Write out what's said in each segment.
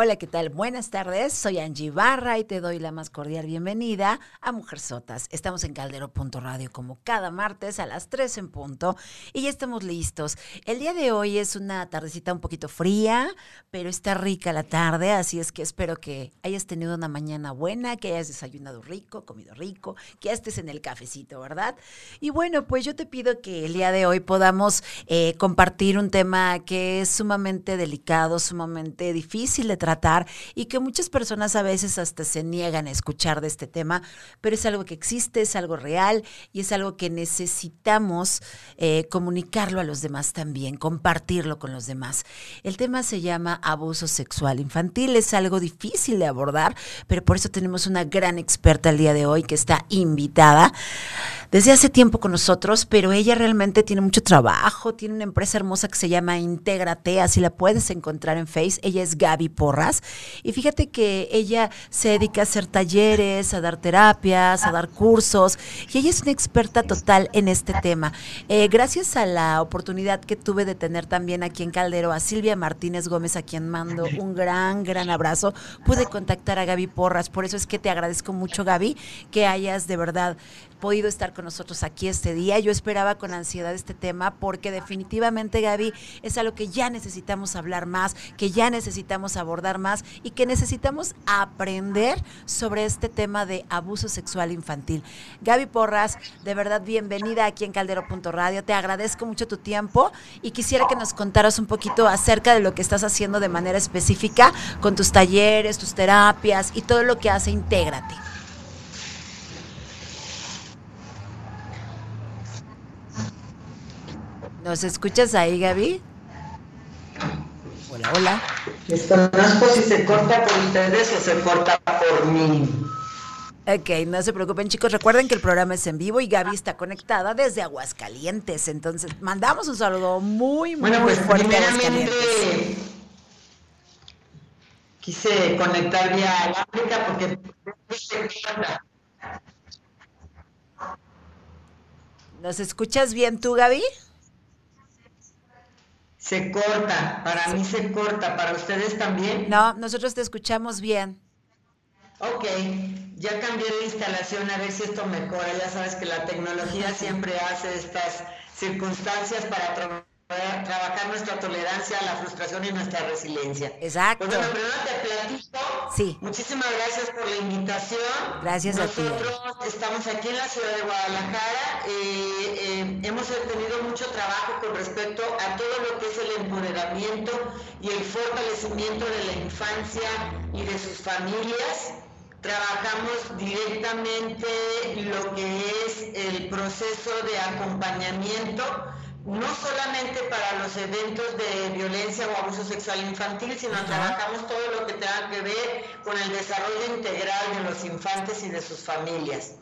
Hola, ¿qué tal? Buenas tardes, soy Angie Barra y te doy la más cordial bienvenida a Mujer Sotas. Estamos en Caldero.radio como cada martes a las 3 en punto y ya estamos listos. El día de hoy es una tardecita un poquito fría, pero está rica la tarde, así es que espero que hayas tenido una mañana buena, que hayas desayunado rico, comido rico, que estés en el cafecito, ¿verdad? Y bueno, pues yo te pido que el día de hoy podamos eh, compartir un tema que es sumamente delicado, sumamente difícil de tratar y que muchas personas a veces hasta se niegan a escuchar de este tema, pero es algo que existe, es algo real y es algo que necesitamos eh, comunicarlo a los demás también, compartirlo con los demás. El tema se llama abuso sexual infantil, es algo difícil de abordar, pero por eso tenemos una gran experta el día de hoy que está invitada desde hace tiempo con nosotros, pero ella realmente tiene mucho trabajo, tiene una empresa hermosa que se llama Intégrate, así la puedes encontrar en Face. Ella es Gaby Y fíjate que ella se dedica a hacer talleres, a dar terapias, a dar cursos y ella es una experta total en este tema. Eh, gracias a la oportunidad que tuve de tener también aquí en Caldero a Silvia Martínez Gómez, a quien mando un gran, gran abrazo, pude contactar a Gaby Porras. Por eso es que te agradezco mucho, Gaby, que hayas de verdad podido estar con nosotros aquí este día. Yo esperaba con ansiedad este tema porque definitivamente, Gaby, es algo que ya necesitamos hablar más, que ya necesitamos abordar más y que necesitamos aprender sobre este tema de abuso sexual infantil. Gaby Porras, de verdad bienvenida aquí en Caldero.radio. Te agradezco mucho tu tiempo y quisiera que nos contaras un poquito acerca de lo que estás haciendo de manera específica con tus talleres, tus terapias y todo lo que hace Intégrate. ¿Nos escuchas ahí, Gaby? Hola, hola. Desconozco si se corta por ustedes o se corta por mí. Ok, no se preocupen chicos, recuerden que el programa es en vivo y Gaby está conectada desde Aguascalientes, entonces mandamos un saludo muy, muy, bueno, pues, fuerte a Aguascalientes. Quise conectar vía África porque ¿Nos escuchas bien tú, Gaby? Se corta, para mí se corta, ¿para ustedes también? No, nosotros te escuchamos bien. Ok, ya cambié de instalación a ver si esto mejora. Ya sabes que la tecnología siempre hace estas circunstancias para trabajar nuestra tolerancia a la frustración y nuestra resiliencia. Exacto. Pues bueno, primero te platico. Sí. Muchísimas gracias por la invitación. Gracias a ti. Nosotros estamos aquí en la ciudad de Guadalajara. Eh, eh, hemos tenido mucho trabajo con respecto a todo lo que es el empoderamiento y el fortalecimiento de la infancia y de sus familias. Trabajamos directamente lo que es el proceso de acompañamiento no solamente para los eventos de violencia o abuso sexual infantil, sino trabajamos todo lo que tenga que ver con el desarrollo integral de los infantes y de sus familias.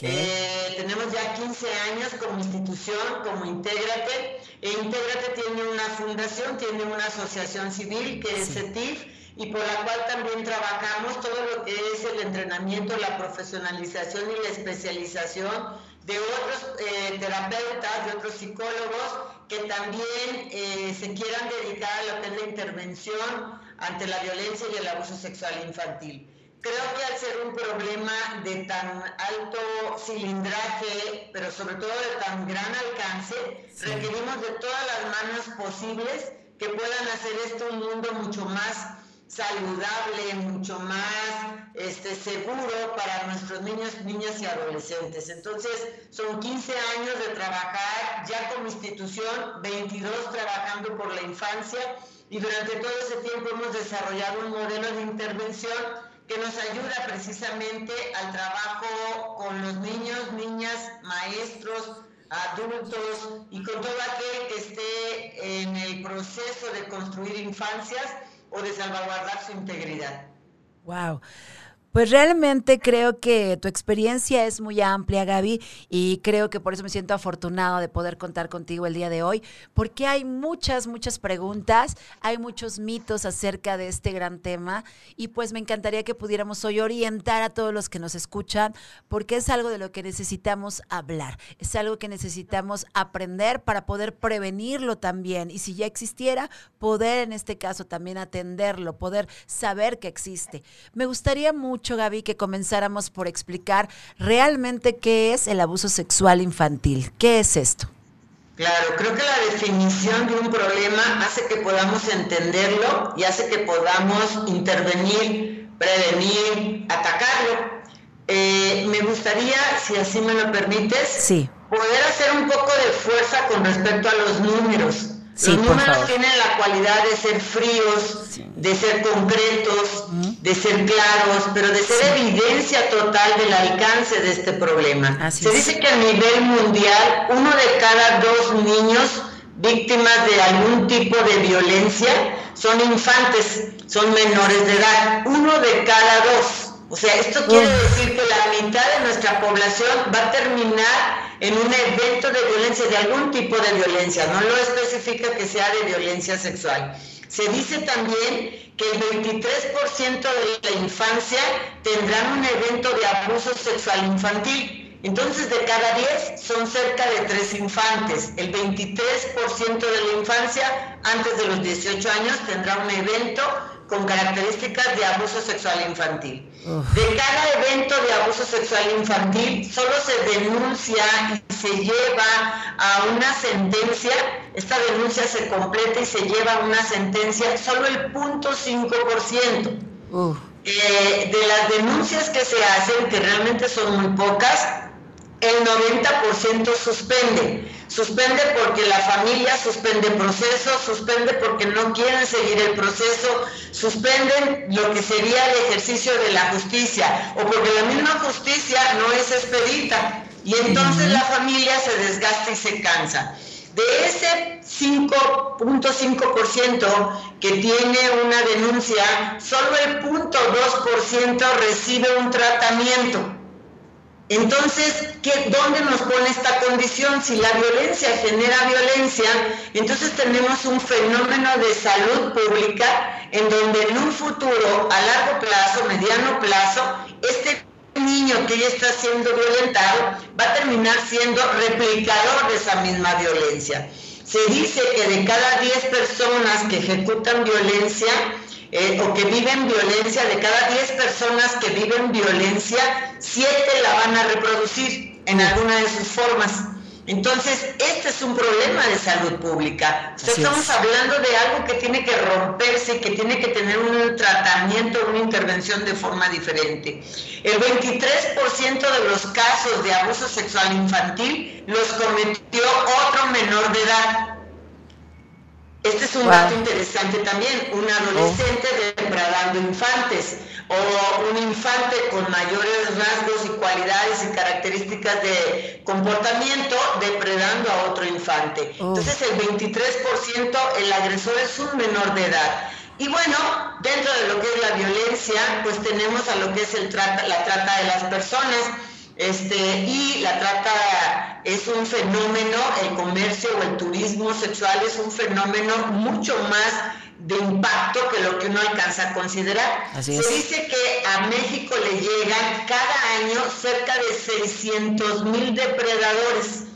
Eh, tenemos ya 15 años como institución, como Intégrate. E Intégrate tiene una fundación, tiene una asociación civil que es CETIF y por la cual también trabajamos todo lo que es el entrenamiento, la profesionalización y la especialización de otros eh, terapeutas, de otros psicólogos que también eh, se quieran dedicar a lo que es la intervención ante la violencia y el abuso sexual infantil. Creo que al ser un problema de tan alto cilindraje, pero sobre todo de tan gran alcance, requerimos de todas las manos posibles que puedan hacer esto un mundo mucho más saludable, mucho más este, seguro para nuestros niños, niñas y adolescentes. Entonces, son 15 años de trabajar ya como institución, 22 trabajando por la infancia y durante todo ese tiempo hemos desarrollado un modelo de intervención que nos ayuda precisamente al trabajo con los niños, niñas, maestros, adultos y con todo aquel que esté en el proceso de construir infancias o de salvaguardar su integridad. Pues realmente creo que tu experiencia es muy amplia, Gaby, y creo que por eso me siento afortunado de poder contar contigo el día de hoy, porque hay muchas, muchas preguntas, hay muchos mitos acerca de este gran tema, y pues me encantaría que pudiéramos hoy orientar a todos los que nos escuchan, porque es algo de lo que necesitamos hablar, es algo que necesitamos aprender para poder prevenirlo también, y si ya existiera, poder en este caso también atenderlo, poder saber que existe. Me gustaría mucho mucho, Gaby, que comenzáramos por explicar realmente qué es el abuso sexual infantil. ¿Qué es esto? Claro, creo que la definición de un problema hace que podamos entenderlo y hace que podamos intervenir, prevenir, atacarlo. Eh, me gustaría, si así me lo permites, sí. poder hacer un poco de fuerza con respecto a los números. Sí, los números tienen la cualidad de ser fríos, de ser concretos, de ser claros, pero de ser evidencia total del alcance de este problema. Se dice que a nivel mundial, uno de cada dos niños víctimas de algún tipo de violencia son infantes, son menores de edad. Uno de cada dos. O sea, esto quiere decir que la mitad de nuestra población va a terminar en un evento de violencia, de algún tipo de violencia, no lo especifica que sea de violencia sexual. Se dice también que el 23% de la infancia tendrán un evento de abuso sexual infantil. Entonces, de cada 10 son cerca de 3 infantes. El 23% de la infancia antes de los 18 años tendrá un evento con características de abuso sexual infantil. De cada evento de abuso sexual infantil solo se denuncia y se lleva a una sentencia, esta denuncia se completa y se lleva a una sentencia solo el 0.5%. Eh, de las denuncias que se hacen, que realmente son muy pocas, el 90% suspende. Suspende porque la familia suspende proceso, suspende porque no quieren seguir el proceso, suspenden lo que sería el ejercicio de la justicia o porque la misma justicia no es expedita y entonces la familia se desgasta y se cansa. De ese 5.5% que tiene una denuncia, solo el 0.2% recibe un tratamiento. Entonces, ¿qué, ¿dónde nos pone esta condición? Si la violencia genera violencia, entonces tenemos un fenómeno de salud pública en donde en un futuro, a largo plazo, mediano plazo, este niño que ya está siendo violentado va a terminar siendo replicador de esa misma violencia. Se dice que de cada 10 personas que ejecutan violencia, eh, o que viven violencia, de cada 10 personas que viven violencia, 7 la van a reproducir en alguna de sus formas. Entonces, este es un problema de salud pública. estamos hablando de algo que tiene que romperse y que tiene que tener un tratamiento, una intervención de forma diferente. El 23% de los casos de abuso sexual infantil los cometió otro menor de edad. Este es un dato interesante también, un adolescente depredando infantes o un infante con mayores rasgos y cualidades y características de comportamiento depredando a otro infante. Oh. Entonces el 23% el agresor es un menor de edad. Y bueno, dentro de lo que es la violencia, pues tenemos a lo que es el la trata de las personas este, y la trata es un fenómeno, el comercio o el turismo sexual es un fenómeno mucho más de impacto que lo que uno alcanza a considerar. Se dice que a México le llegan cada año cerca de 600 mil depredadores.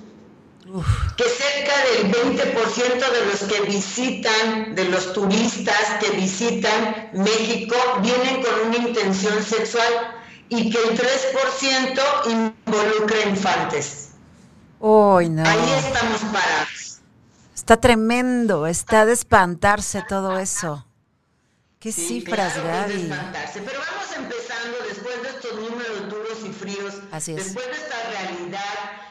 que cerca del 20% de los que visitan, de los turistas que visitan México, vienen con una intención sexual y que el 3% involucra infantes. Uy, no. Ahí estamos parados. Está tremendo, está de espantarse todo eso. ¿Qué cifras, Gaby? Pero vamos empezando después de estos números duros y fríos, Así es. después de esta realidad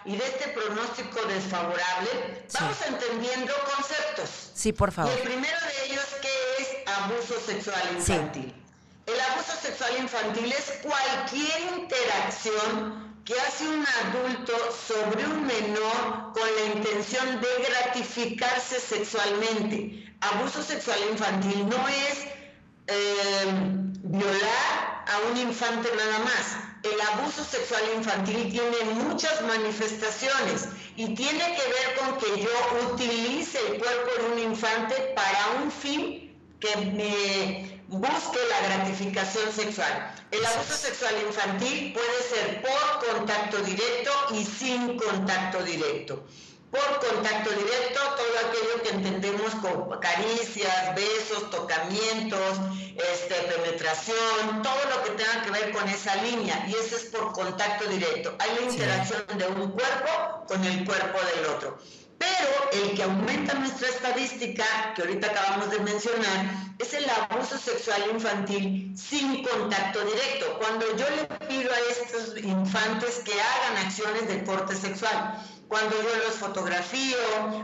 y de este pronóstico desfavorable, vamos entendiendo conceptos. Sí, por favor. Y el primero de ellos, ¿qué es abuso sexual infantil? El abuso sexual infantil es cualquier interacción que hace un adulto sobre un menor con la intención de gratificarse sexualmente. Abuso sexual infantil no es eh, violar a un infante nada más. El abuso sexual infantil tiene muchas manifestaciones y tiene que ver con que yo utilice el cuerpo de un infante para un fin que me busque la gratificación sexual. El abuso sexual infantil puede ser por contacto directo y sin contacto directo por contacto directo, todo aquello que entendemos como caricias, besos, tocamientos, este, penetración, todo lo que tenga que ver con esa línea, y eso es por contacto directo. Hay la interacción de un cuerpo con el cuerpo del otro. Pero el que aumenta nuestra estadística, que ahorita acabamos de mencionar, es el abuso sexual infantil sin contacto directo. Cuando yo le pido a estos infantes que hagan acciones de corte sexual, cuando yo los fotografío,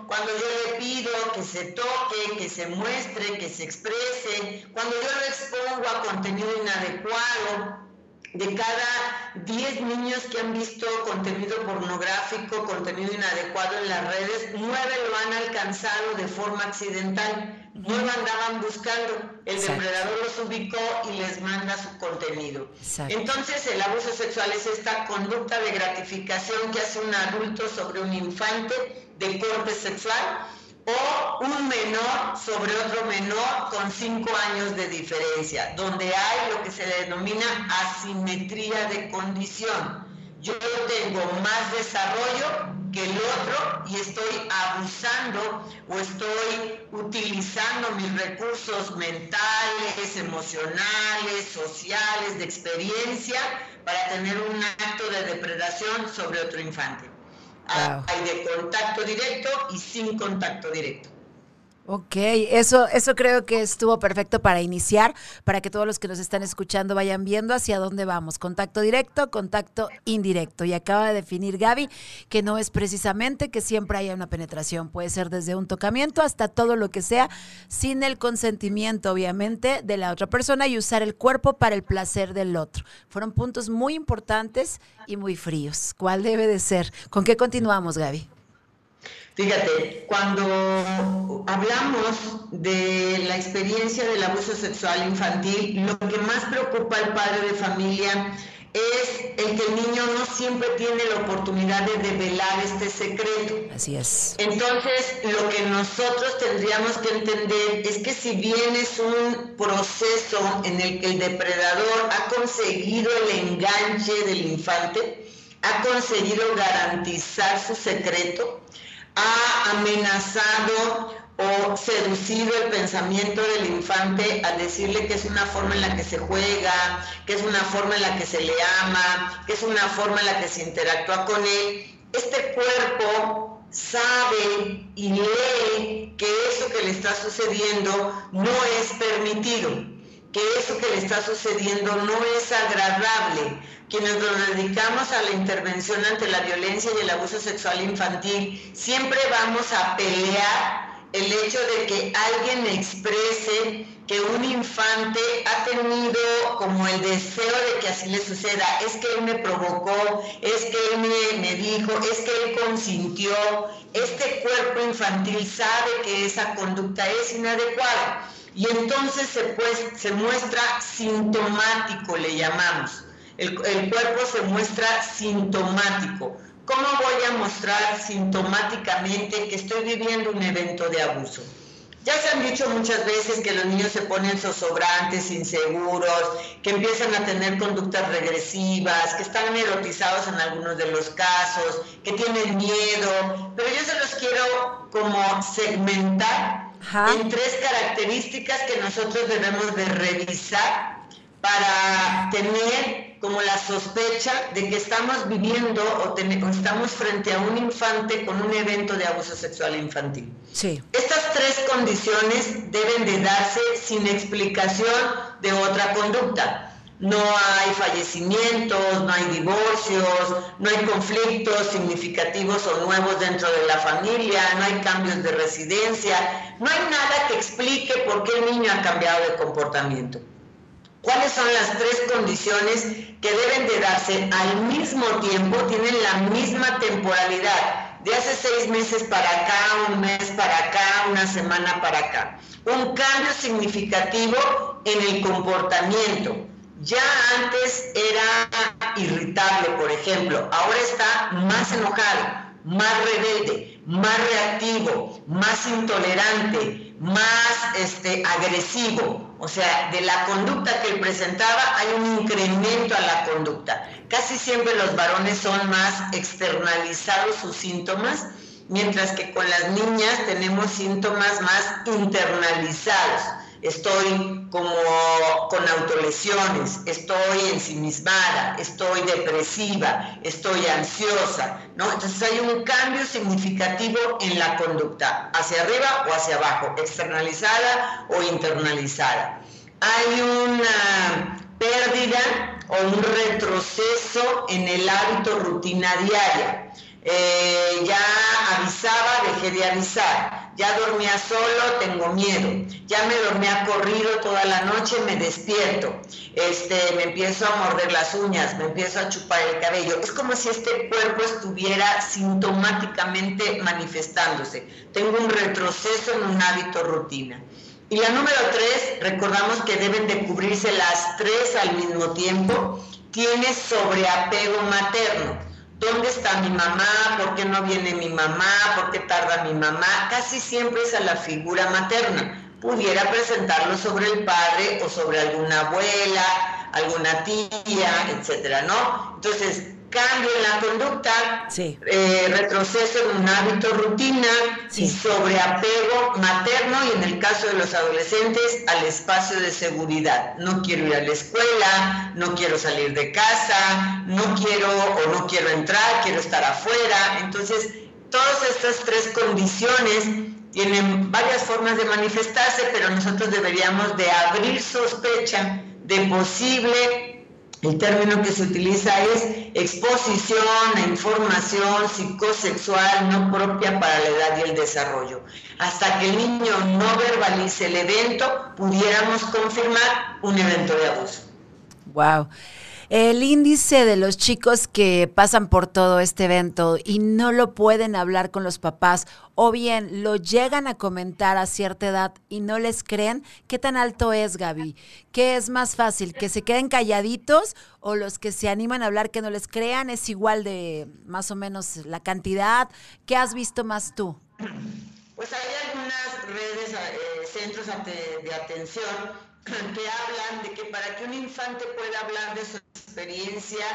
cuando yo le pido que se toque, que se muestre, que se exprese, cuando yo lo expongo a contenido inadecuado, de cada 10 niños que han visto contenido pornográfico, contenido inadecuado en las redes, 9 lo han alcanzado de forma accidental. No lo andaban buscando. El depredador los ubicó y les manda su contenido. Entonces, el abuso sexual es esta conducta de gratificación que hace un adulto sobre un infante de corte sexual o un menor sobre otro menor con cinco años de diferencia, donde hay lo que se denomina asimetría de condición. Yo tengo más desarrollo que el otro y estoy abusando o estoy utilizando mis recursos mentales, emocionales, sociales, de experiencia para tener un acto de depredación sobre otro infante. Hay de contacto directo y sin contacto directo. Ok, eso, eso creo que estuvo perfecto para iniciar, para que todos los que nos están escuchando vayan viendo hacia dónde vamos. Contacto directo, contacto indirecto. Y acaba de definir Gaby que no es precisamente que siempre haya una penetración. Puede ser desde un tocamiento hasta todo lo que sea, sin el consentimiento, obviamente, de la otra persona y usar el cuerpo para el placer del otro. Fueron puntos muy importantes y muy fríos. ¿Cuál debe de ser? ¿Con qué continuamos, Gaby? Fíjate, cuando hablamos de la experiencia del abuso sexual infantil, lo que más preocupa al padre de familia es el que el niño no siempre tiene la oportunidad de develar este secreto. Así es. Entonces, lo que nosotros tendríamos que entender es que si bien es un proceso en el que el depredador ha conseguido el enganche del infante, ha conseguido garantizar su secreto, ha amenazado o seducido el pensamiento del infante al decirle que es una forma en la que se juega, que es una forma en la que se le ama, que es una forma en la que se interactúa con él, este cuerpo sabe y lee que eso que le está sucediendo no es permitido, que eso que le está sucediendo no es agradable, quienes nos dedicamos a la intervención ante la violencia y el abuso sexual infantil, siempre vamos a pelear el hecho de que alguien exprese que un infante ha tenido como el deseo de que así le suceda, es que él me provocó, es que él me, dijo, es que él consintió, este cuerpo infantil sabe que esa conducta es inadecuada. Y entonces se, pues, se muestra sintomático, le llamamos el, cuerpo se muestra sintomático. ¿Cómo voy a mostrar sintomáticamente que estoy viviendo un evento de abuso? Ya se han dicho muchas veces que los niños se ponen zozobrantes, inseguros, que empiezan a tener conductas regresivas, que están erotizados en algunos de los casos, que tienen miedo, pero yo se los quiero como segmentar en tres características que nosotros debemos de revisar para tener como la sospecha de que estamos viviendo o, estamos frente a un infante con un evento de abuso sexual infantil. Sí. Estas tres condiciones deben de darse sin explicación de otra conducta. No hay fallecimientos, no hay divorcios, no hay conflictos significativos o nuevos dentro de la familia, no hay cambios de residencia, no hay nada que explique por qué el niño ha cambiado de comportamiento. ¿Cuáles son las tres condiciones que deben de darse al mismo tiempo, tienen la misma temporalidad? De hace seis meses para acá, un mes para acá, una semana para acá. Un cambio significativo en el comportamiento. Ya antes era irritable, por ejemplo, ahora está más enojado, más rebelde, más reactivo, más intolerante, más este, agresivo. O sea, de la conducta que él presentaba hay un incremento a la conducta. Casi siempre los varones son más externalizados sus síntomas, mientras que con las niñas tenemos síntomas más internalizados estoy como con autolesiones, estoy ensimismada, estoy depresiva, estoy ansiosa, ¿no? Entonces hay un cambio significativo en la conducta, hacia arriba o hacia abajo, externalizada o internalizada. Hay una pérdida o un retroceso en el hábito rutina diaria. Eh, ya avisaba, dejé de avisar, ya dormía solo, tengo miedo, ya me dormía corrido toda la noche, me despierto, este, me empiezo a morder las uñas, me empiezo a chupar el cabello. Es como si este cuerpo estuviera sintomáticamente manifestándose. Tengo un retroceso en un hábito rutina. Y la número tres, recordamos que deben de cubrirse las tres al mismo tiempo, tiene sobreapego materno ¿Dónde está mi mamá? ¿Por qué no viene mi mamá? ¿Por qué tarda mi mamá? Casi siempre es a la figura materna. Pudiera presentarlo sobre el padre o sobre alguna abuela, alguna tía, etcétera, ¿no? Entonces, cambio en la conducta, eh, retroceso en un hábito rutina y sobreapego materno y en el caso de los adolescentes al espacio de seguridad. No quiero ir a la escuela, no quiero salir de casa, no quiero o no quiero entrar, quiero estar afuera. Entonces, todas estas tres condiciones tienen varias formas de manifestarse, pero nosotros deberíamos de abrir sospecha de posible el término que se utiliza es exposición a información psicosexual no propia para la edad y el desarrollo. Hasta que el niño no verbalice el evento, pudiéramos confirmar un evento de abuso. Wow. El índice de los chicos que pasan por todo este evento y no lo pueden hablar con los papás o bien lo llegan a comentar a cierta edad y no les creen, ¿qué tan alto es, Gaby? ¿Qué es más fácil? ¿Que se queden calladitos o los que se animan a hablar que no les crean? ¿Es igual de más o menos la cantidad? ¿Qué has visto más tú? Pues hay algunas redes, eh, centros de atención que hablan de que para que un infante pueda hablar de su experiencia,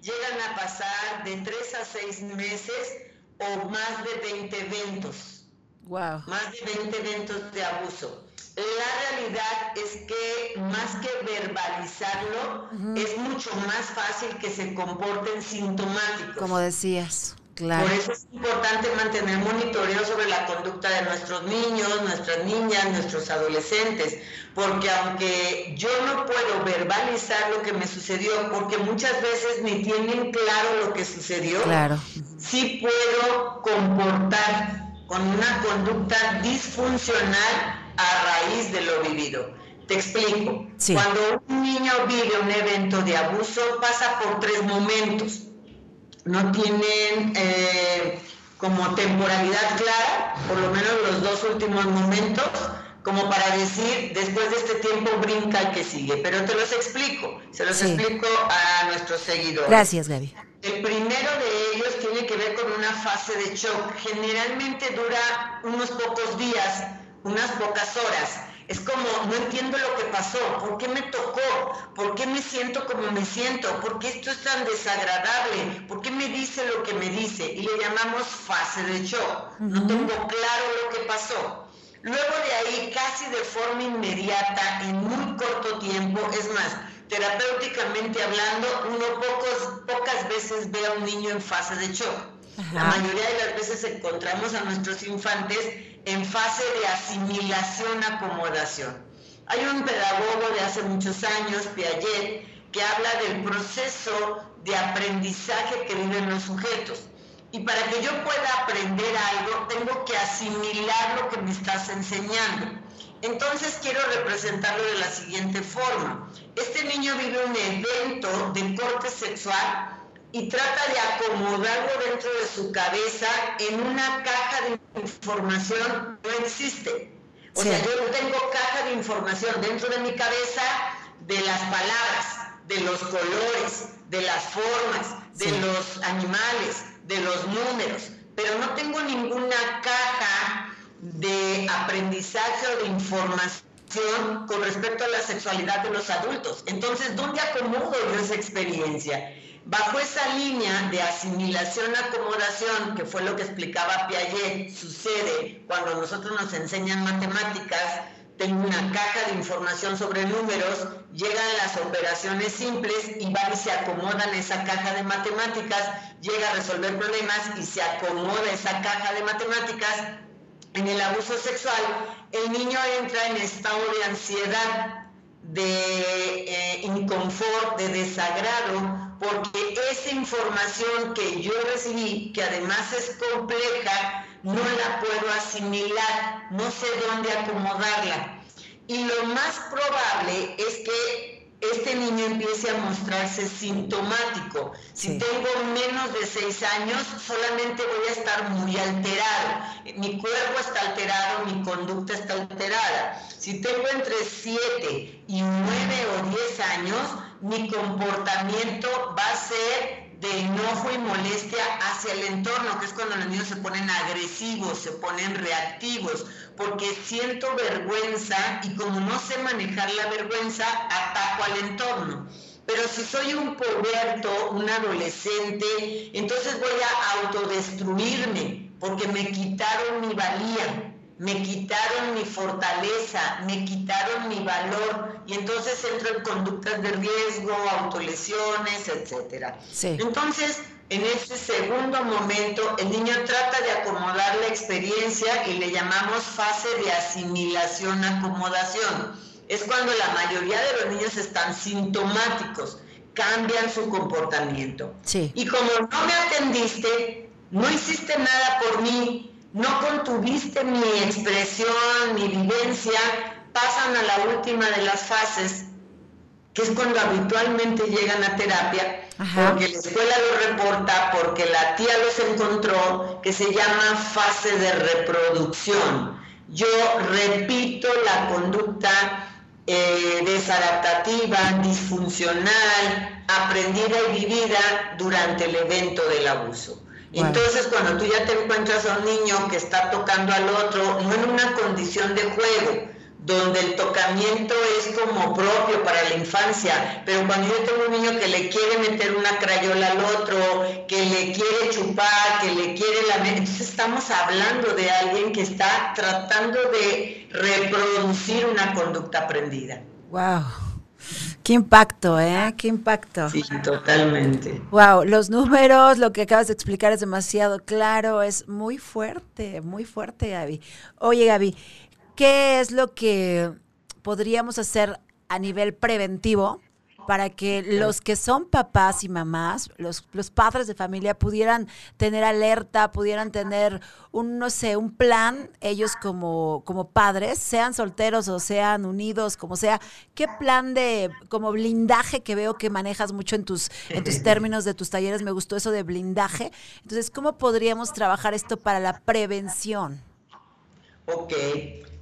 llegan a pasar de tres a seis meses o más de 20 eventos. Wow. Más de 20 eventos de abuso. La realidad es que más que verbalizarlo, es mucho más fácil que se comporten sintomáticos. Como decías. Por eso es importante mantener monitoreo sobre la conducta de nuestros niños, nuestras niñas, nuestros adolescentes, porque aunque yo no puedo verbalizar lo que me sucedió, porque muchas veces ni tienen claro lo que sucedió, claro. sí puedo comportar con una conducta disfuncional a raíz de lo vivido. Te explico. Cuando un niño vive un evento de abuso, pasa por tres momentos no tienen eh, como temporalidad clara, por lo menos los dos últimos momentos, como para decir, después de este tiempo brinca el que sigue. Pero te los explico, se los explico a nuestros seguidores. Gracias, Gaby. El primero de ellos tiene que ver con una fase de shock. Generalmente dura unos pocos días, unas pocas horas es como, no entiendo lo que pasó, ¿por qué me tocó? ¿Por qué me siento como me siento? ¿Por qué esto es tan desagradable? ¿Por qué me dice lo que me dice? Y le llamamos fase de shock. No tengo claro lo que pasó. Luego de ahí, casi de forma inmediata, en muy corto tiempo, es más, terapéuticamente hablando, uno pocos, pocas veces ve a un niño en fase de shock. La mayoría de las veces encontramos a nuestros infantes en fase de asimilación, acomodación. Hay un pedagogo de hace muchos años, Piaget, que habla del proceso de aprendizaje que viven los sujetos. Y para que yo pueda aprender algo, tengo que asimilar lo que me estás enseñando. Entonces quiero representarlo de la siguiente forma. Este niño vive un evento de corte sexual y trata de acomodarlo dentro de su cabeza en una caja de información no existe. O sea, yo tengo caja de información dentro de mi cabeza de las palabras, de los colores, de las formas, de los animales, de los números, pero no tengo ninguna caja de aprendizaje o de información con respecto a la sexualidad de los adultos. Entonces, ¿dónde acomodo yo esa experiencia? Bajo esa línea de asimilación-acomodación, que fue lo que explicaba Piaget, sucede cuando nosotros nos enseñan matemáticas, tengo una caja de información sobre números, llegan las operaciones simples y van y se acomodan esa caja de matemáticas, llega a resolver problemas y se acomoda esa caja de matemáticas. En el abuso sexual, el niño entra en estado de ansiedad, de eh, inconfort, de desagrado, porque esa información que yo recibí, que además es compleja, no la puedo asimilar, no sé dónde acomodarla. Y lo más probable es que este niño empiece a mostrarse sintomático. Si tengo menos de seis años, solamente voy a estar muy alterado. Mi cuerpo está alterado, mi conducta está alterada. Si tengo entre siete y nueve o diez años, mi comportamiento va a ser de enojo y molestia hacia el entorno, que es cuando los niños se ponen agresivos, se ponen reactivos, porque siento vergüenza y como no sé manejar la vergüenza, ataco al entorno. Pero si soy un puberto, un adolescente, entonces voy a autodestruirme porque me quitaron mi valía me quitaron mi fortaleza, me quitaron mi valor y entonces entro en conductas de riesgo, autolesiones, etcétera. Entonces, en ese segundo momento, el niño trata de acomodar la experiencia y le llamamos fase de asimilación-acomodación. Es cuando la mayoría de los niños están sintomáticos, cambian su comportamiento. Y como no me atendiste, no hiciste nada por mí, no contuviste mi expresión, mi vivencia, pasan a la última de las fases, que es cuando habitualmente llegan a terapia, porque la escuela lo reporta, porque la tía los encontró, que se llama fase de reproducción. Yo repito la conducta eh, desadaptativa, disfuncional, aprendida y vivida durante el evento del abuso. Entonces, cuando tú ya te encuentras a un niño que está tocando al otro, no en una condición de juego, donde el tocamiento es como propio para la infancia, pero cuando yo tengo un niño que le quiere meter una crayola al otro, que le quiere chupar, que le quiere lamer, entonces estamos hablando de alguien que está tratando de reproducir una conducta aprendida. Wow. Qué impacto, ¿eh? Qué impacto. Sí, totalmente. Wow, los números, lo que acabas de explicar es demasiado claro, es muy fuerte, muy fuerte, Gaby. Oye, Gaby, ¿qué es lo que podríamos hacer a nivel preventivo para que los que son papás y mamás, los, los padres de familia, pudieran tener alerta, pudieran tener un, no sé, un plan, ellos como, como padres, sean solteros o sean unidos, como sea, qué plan de, como blindaje que veo que manejas mucho en tus, en tus términos de tus talleres, me gustó eso de blindaje. Entonces, ¿cómo podríamos trabajar esto para la prevención? Ok,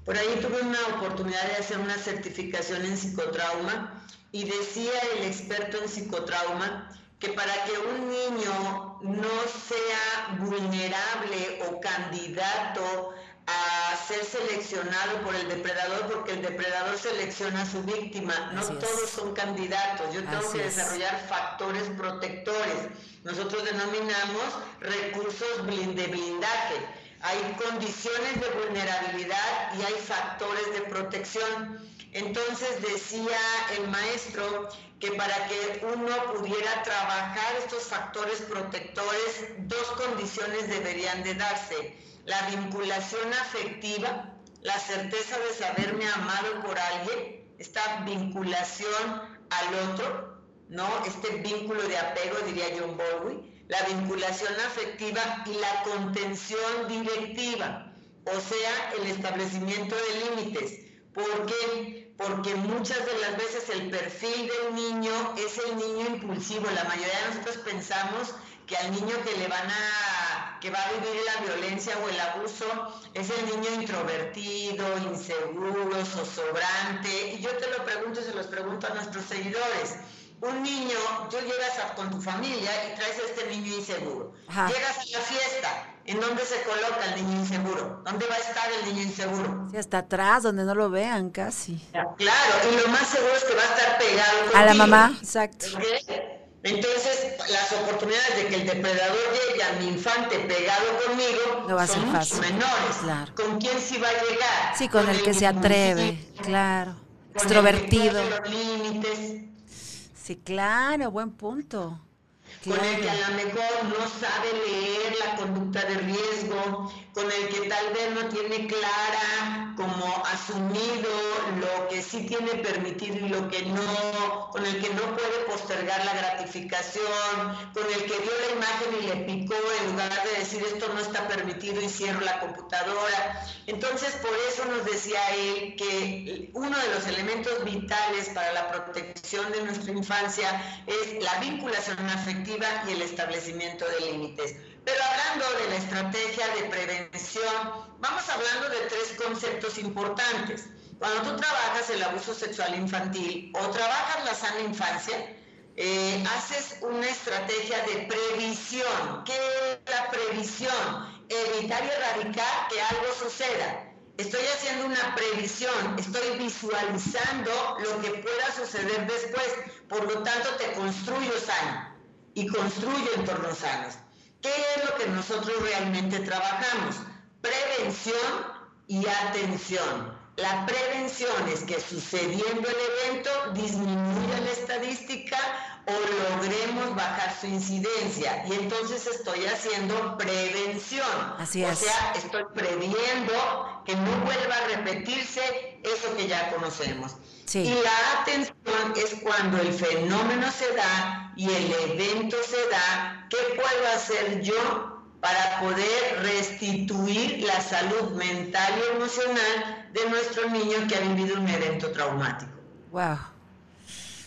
por ahí tuve una oportunidad de hacer una certificación en psicotrauma y decía el experto en psicotrauma que para que un niño no sea vulnerable o candidato a ser seleccionado por el depredador, porque el depredador selecciona a su víctima, no todos son candidatos, yo tengo que desarrollar factores protectores. Nosotros denominamos recursos de blindaje. Hay condiciones de vulnerabilidad y hay factores de protección. Entonces decía el maestro que para que uno pudiera trabajar estos factores protectores, dos condiciones deberían de darse. La vinculación afectiva, la certeza de saberme amado por alguien, esta vinculación al otro, ¿no? Este vínculo de apego, diría John Bowlby, la vinculación afectiva y la contención directiva, o sea, el establecimiento de límites. ¿Por qué? porque muchas de las veces el perfil del niño es el niño impulsivo. La mayoría de nosotros pensamos que al niño que le van a que va a vivir la violencia o el abuso es el niño introvertido, inseguro, zozobrante. Y yo te lo pregunto y se los pregunto a nuestros seguidores. Un niño, tú llegas con tu familia y traes a este niño inseguro. Llegas a la fiesta, ¿en dónde se coloca el niño inseguro? ¿Dónde va a estar el niño inseguro? Sí, hasta atrás, donde no lo vean casi. Claro, y lo más seguro es que va a estar pegado contigo. A la mamá, exacto. Entonces, las oportunidades de que el depredador llegue a mi infante pegado conmigo son mucho menores. ¿Con quién sí va a llegar? Sí, con, el, que se atreve, claro. Extrovertido. los límites. Sí, claro, buen punto con el que a lo mejor no sabe leer la conducta de riesgo, con el que tal vez no tiene clara como asumido lo que sí tiene permitido y lo que no, con el que no puede postergar la gratificación, con el que vio la imagen y le picó en lugar de decir esto no está permitido y cierro la computadora. Entonces por eso nos decía él que uno de los elementos vitales para la protección de nuestra infancia es la vinculación afectiva y el establecimiento de límites. Pero hablando de la estrategia de prevención, vamos hablando de tres conceptos importantes. Cuando tú trabajas el abuso sexual infantil o trabajas la sana infancia, eh, haces una estrategia de previsión. ¿Qué es la previsión? Evitar y erradicar que algo suceda. Estoy haciendo una previsión, estoy visualizando lo que pueda suceder después, por lo tanto te construyo sano y construye entornos sanos. ¿Qué es lo que nosotros realmente trabajamos? Prevención y atención. La prevención es que sucediendo el evento disminuya la estadística o logremos bajar su incidencia. Y entonces estoy haciendo prevención. Así es. O sea, estoy previendo que no vuelva a repetirse eso que ya conocemos. Y la atención es cuando el fenómeno se da y el evento se da, ¿qué puedo hacer yo para poder restituir la salud mental y emocional de nuestro niño que ha vivido un evento traumático? Wow.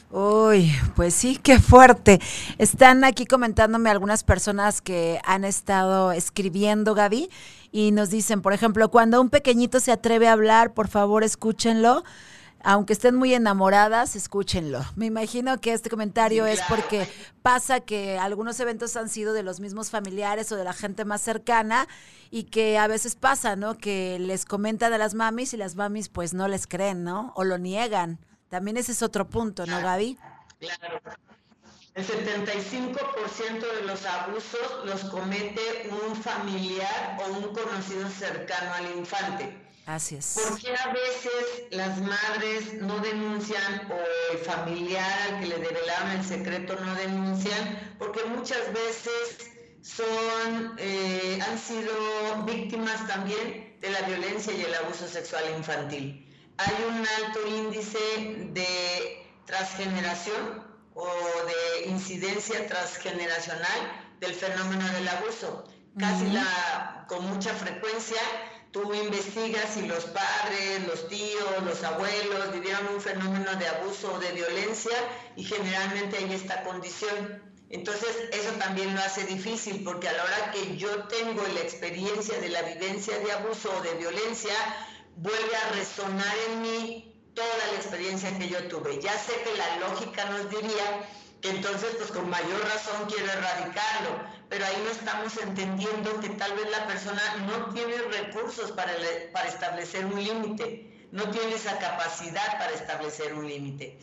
Uy, pues sí, qué fuerte. Están aquí comentándome algunas personas que han estado escribiendo, Gaby, y nos dicen, por ejemplo, cuando un pequeñito se atreve a hablar, por favor escúchenlo aunque estén muy enamoradas, escúchenlo. Me imagino que este comentario es porque pasa que algunos eventos han sido de los mismos familiares o de la gente más cercana y que a veces pasa, ¿no? Que les comentan a las mamis y las mamis pues no les creen, ¿no? O lo niegan. También ese es otro punto, ¿no, Gaby? Claro. El 75% de los abusos los comete un familiar o un conocido cercano al infante. Así es. ¿Por qué a veces las madres no denuncian o el familiar al que le develaron el secreto no denuncian? Porque muchas veces son, eh, han sido víctimas también de la violencia y el abuso sexual infantil. Hay un alto índice de transgeneración o de incidencia transgeneracional del fenómeno del abuso. Casi la, con mucha frecuencia tú investigas si los padres, los tíos, los abuelos vivieron un fenómeno de abuso o de violencia y generalmente hay esta condición. Entonces eso también lo hace difícil porque a la hora que yo tengo la experiencia de la vivencia de abuso o de violencia, vuelve a resonar en mí toda la experiencia que yo tuve. Ya sé que la lógica nos diría que entonces pues con mayor razón quiero erradicarlo, pero ahí no estamos entendiendo que tal vez la persona no tiene recursos para, para establecer un límite, no tiene esa capacidad para establecer un límite.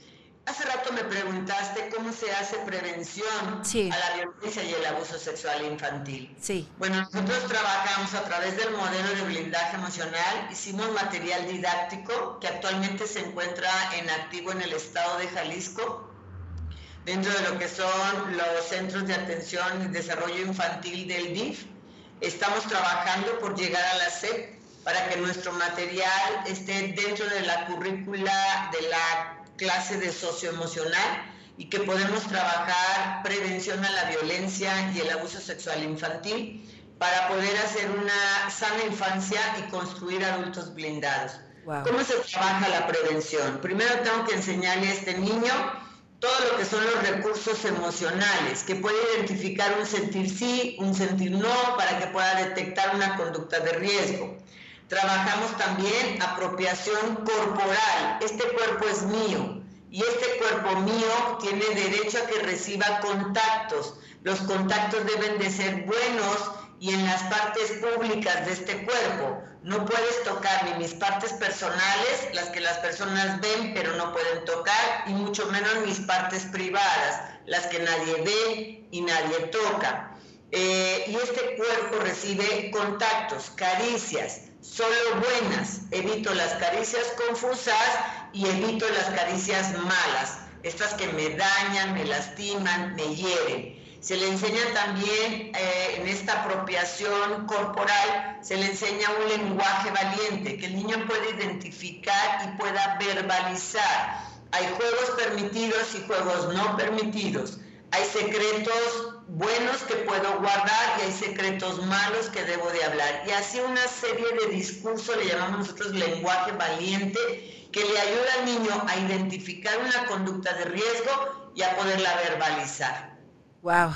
Hace rato me preguntaste cómo se hace prevención a la violencia y el abuso sexual infantil. Sí. Bueno, nosotros trabajamos a través del modelo de blindaje emocional, hicimos material didáctico que actualmente se encuentra en activo en el estado de Jalisco dentro de lo que son los centros de atención y desarrollo infantil del DIF. Estamos trabajando por llegar a la SEP para que nuestro material esté dentro de la currícula de la clase de socioemocional y que podemos trabajar prevención a la violencia y el abuso sexual infantil para poder hacer una sana infancia y construir adultos blindados. ¿Cómo se trabaja la prevención? Primero tengo que enseñarle a este niño todo lo que son los recursos emocionales, que puede identificar un sentir sí, un sentir no, para que pueda detectar una conducta de riesgo. Trabajamos también apropiación corporal. Este cuerpo es mío y este cuerpo mío tiene derecho a que reciba contactos. Los contactos deben de ser buenos y en las partes públicas de este cuerpo. No puedes tocar ni mis partes personales, las que las personas ven pero no pueden tocar, y mucho menos mis partes privadas, las que nadie ve y nadie toca. Eh, y este cuerpo recibe contactos, caricias, solo buenas. Evito las caricias confusas y evito las caricias malas, estas que me dañan, me lastiman, me hieren. Se le enseña también eh, en esta apropiación corporal, se le enseña un lenguaje valiente, que el niño puede identificar y pueda verbalizar. Hay juegos permitidos y juegos no permitidos. Hay secretos buenos que puedo guardar y hay secretos malos que debo de hablar. Y así una serie de discursos, le llamamos nosotros lenguaje valiente, que le ayuda al niño a identificar una conducta de riesgo y a poderla verbalizar. Wow.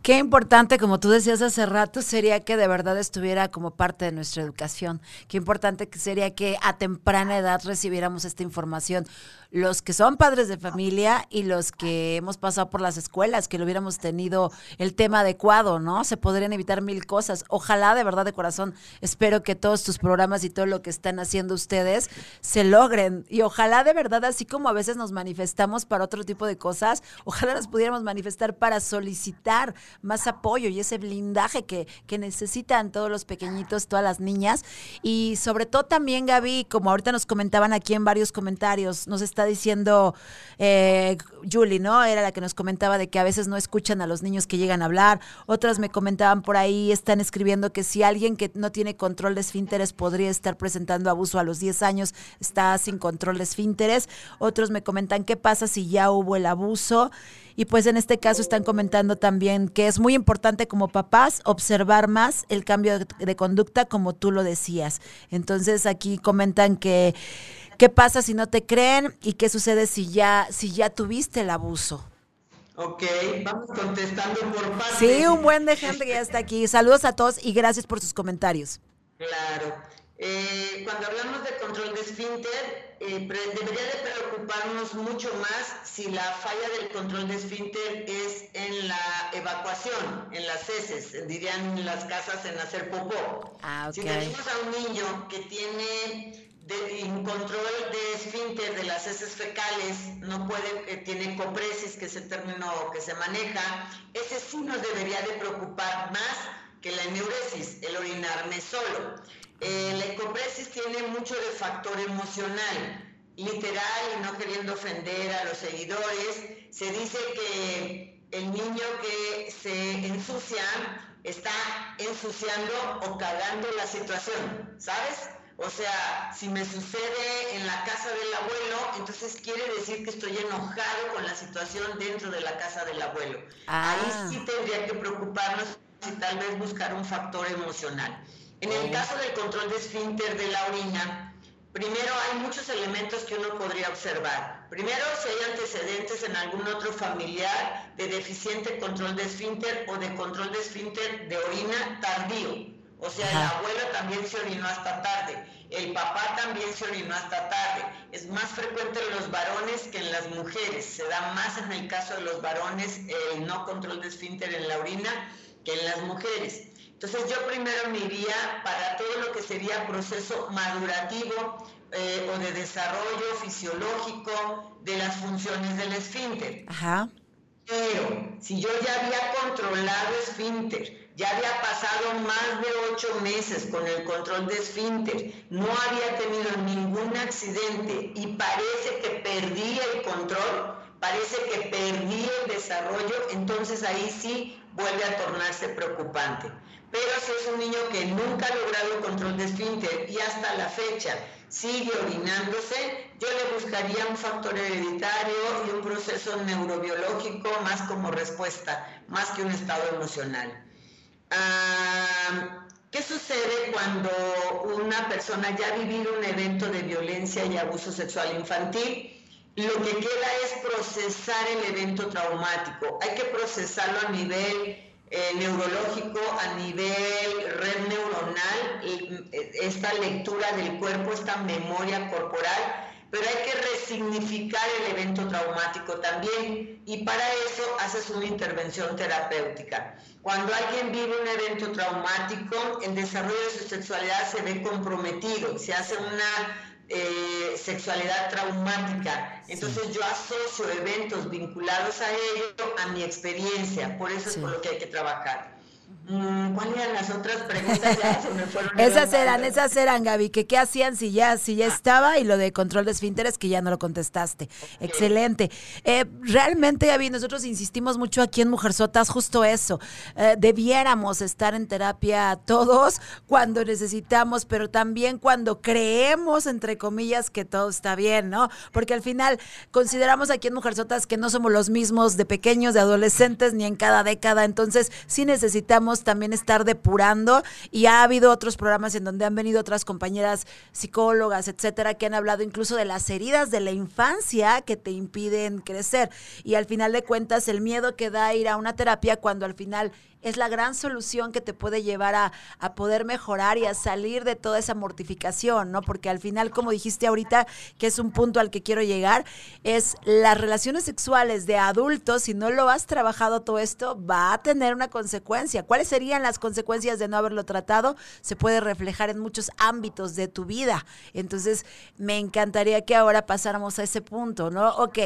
Qué importante, como tú decías hace rato, sería que de verdad estuviera como parte de nuestra educación. Qué importante sería que a temprana edad recibiéramos esta información los que son padres de familia y los que hemos pasado por las escuelas, que lo hubiéramos tenido el tema adecuado, ¿no? Se podrían evitar mil cosas. Ojalá, de verdad, de corazón, espero que todos tus programas y todo lo que están haciendo ustedes se logren. Y ojalá, de verdad, así como a veces nos manifestamos para otro tipo de cosas, ojalá nos pudiéramos manifestar para solicitar más apoyo y ese blindaje que, que necesitan todos los pequeñitos, todas las niñas. Y sobre todo también, Gaby, como ahorita nos comentaban aquí en varios comentarios, nos está diciendo eh, Julie, ¿no? Era la que nos comentaba de que a veces no escuchan a los niños que llegan a hablar. Otras me comentaban por ahí, están escribiendo que si alguien que no tiene control de esfínteres podría estar presentando abuso a los 10 años, está sin control de esfínteres. Otros me comentan qué pasa si ya hubo el abuso. Y pues en este caso están comentando también que es muy importante como papás observar más el cambio de conducta como tú lo decías. Entonces aquí comentan que ¿Qué pasa si no te creen? ¿Y qué sucede si ya, si ya tuviste el abuso? Ok, vamos contestando por partes. Sí, un buen de gente que ya está aquí. Saludos a todos y gracias por sus comentarios. Claro. Eh, cuando hablamos de control de esfínter, eh, debería de preocuparnos mucho más si la falla del control de esfínter es en la evacuación, en las heces, dirían en las casas en hacer popó. Ah, okay. Si tenemos a un niño que tiene de control de esfínter de las heces fecales, no puede, eh, tiene copresis, que es el término que se maneja, ese sí nos debería de preocupar más que la eneuresis, el orinarme solo. Eh, la mucho de factor emocional, literal y no queriendo ofender a los seguidores, se dice que el niño que se ensucia está ensuciando o cagando la situación, ¿sabes? O sea, si me sucede en la casa del abuelo, entonces quiere decir que estoy enojado con la situación dentro de la casa del abuelo. Ahí ah. sí tendría que preocuparnos y tal vez buscar un factor emocional. En el caso del control de esfínter de la orina, primero hay muchos elementos que uno podría observar. Primero, si hay antecedentes en algún otro familiar de deficiente control de esfínter o de control de esfínter de orina tardío. O sea, el abuelo también se orinó hasta tarde, el papá también se orinó hasta tarde. Es más frecuente en los varones que en las mujeres. Se da más en el caso de los varones el no control de esfínter en la orina que en las mujeres. Entonces yo primero me iría para todo lo que sería proceso madurativo eh, o de desarrollo fisiológico de las funciones del esfínter. Ajá. Pero si yo ya había controlado esfínter, ya había pasado más de ocho meses con el control de esfínter, no había tenido ningún accidente y parece que perdí el control, parece que perdí el desarrollo, entonces ahí sí vuelve a tornarse preocupante. Pero si es un niño que nunca ha logrado control de esfínter y hasta la fecha sigue orinándose, yo le buscaría un factor hereditario y un proceso neurobiológico más como respuesta, más que un estado emocional. ¿Qué sucede cuando una persona ya ha vivido un evento de violencia y abuso sexual infantil? lo que queda es procesar el evento traumático. Hay que procesarlo a nivel eh, neurológico, a nivel red neuronal, esta lectura del cuerpo, esta memoria corporal, pero hay que resignificar el evento traumático también y para eso haces una intervención terapéutica. Cuando alguien vive un evento traumático, el desarrollo de su sexualidad se ve comprometido, se hace una eh, sexualidad traumática. Entonces yo asocio eventos vinculados a ello a mi experiencia, por eso es por lo que hay que trabajar. Mm, ¿Cuáles eran las otras preguntas? esas eran, esas eran, Gaby, que qué hacían si ya, si ya estaba y lo de control de esfínteres que ya no lo contestaste. Excelente. Eh, realmente, Gaby, nosotros insistimos mucho aquí en Mujerzotas, justo eso. Eh, debiéramos estar en terapia todos cuando necesitamos, pero también cuando creemos, entre comillas, que todo está bien, ¿no? Porque al final consideramos aquí en Mujerzotas que no somos los mismos de pequeños, de adolescentes, ni en cada década. Entonces, sí necesitamos también estar depurando y ha habido otros programas en donde han venido otras compañeras psicólogas, etcétera, que han hablado incluso de las heridas de la infancia que te impiden crecer. Y al final de cuentas, el miedo que da ir a una terapia cuando al final es la gran solución que te puede llevar a, poder mejorar y a salir de toda esa mortificación, ¿no? Porque al final, como dijiste ahorita, que es un punto al que quiero llegar, es las relaciones sexuales de adultos, si no lo has trabajado todo esto, va a tener una consecuencia. ¿Cuáles serían las consecuencias de no haberlo tratado? Se puede reflejar en muchos ámbitos de tu vida. Entonces, me encantaría que ahora pasáramos a ese punto, ¿no? Ok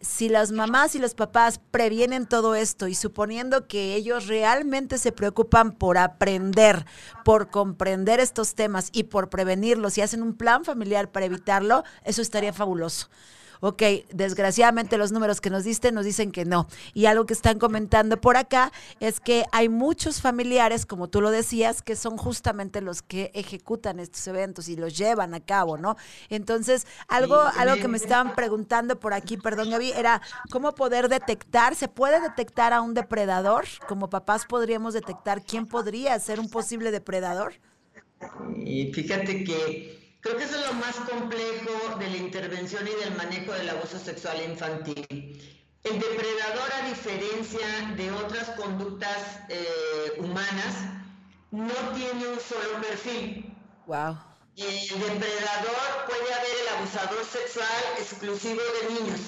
si las mamás y los papás previenen todo esto y suponiendo que ellos realmente se preocupan por aprender, por comprender estos temas y por prevenirlos y hacen un plan familiar para evitarlo, eso estaría fabuloso ok, desgraciadamente los números que nos diste nos dicen que no. Y algo que están comentando por acá es que hay muchos familiares, como tú lo decías, que son justamente los que ejecutan estos eventos y los llevan a cabo, ¿no? Entonces, algo, algo que me estaban preguntando por aquí, perdón, Gaby, era cómo poder detectar, ¿se puede detectar a un depredador? Como papás podríamos detectar quién podría ser un posible depredador. Y fíjate que Creo que eso es lo más complejo de la intervención y del manejo del abuso sexual infantil. El depredador, a diferencia de otras conductas eh, humanas, no tiene un solo perfil. Wow. El depredador puede haber el abusador sexual exclusivo de niños,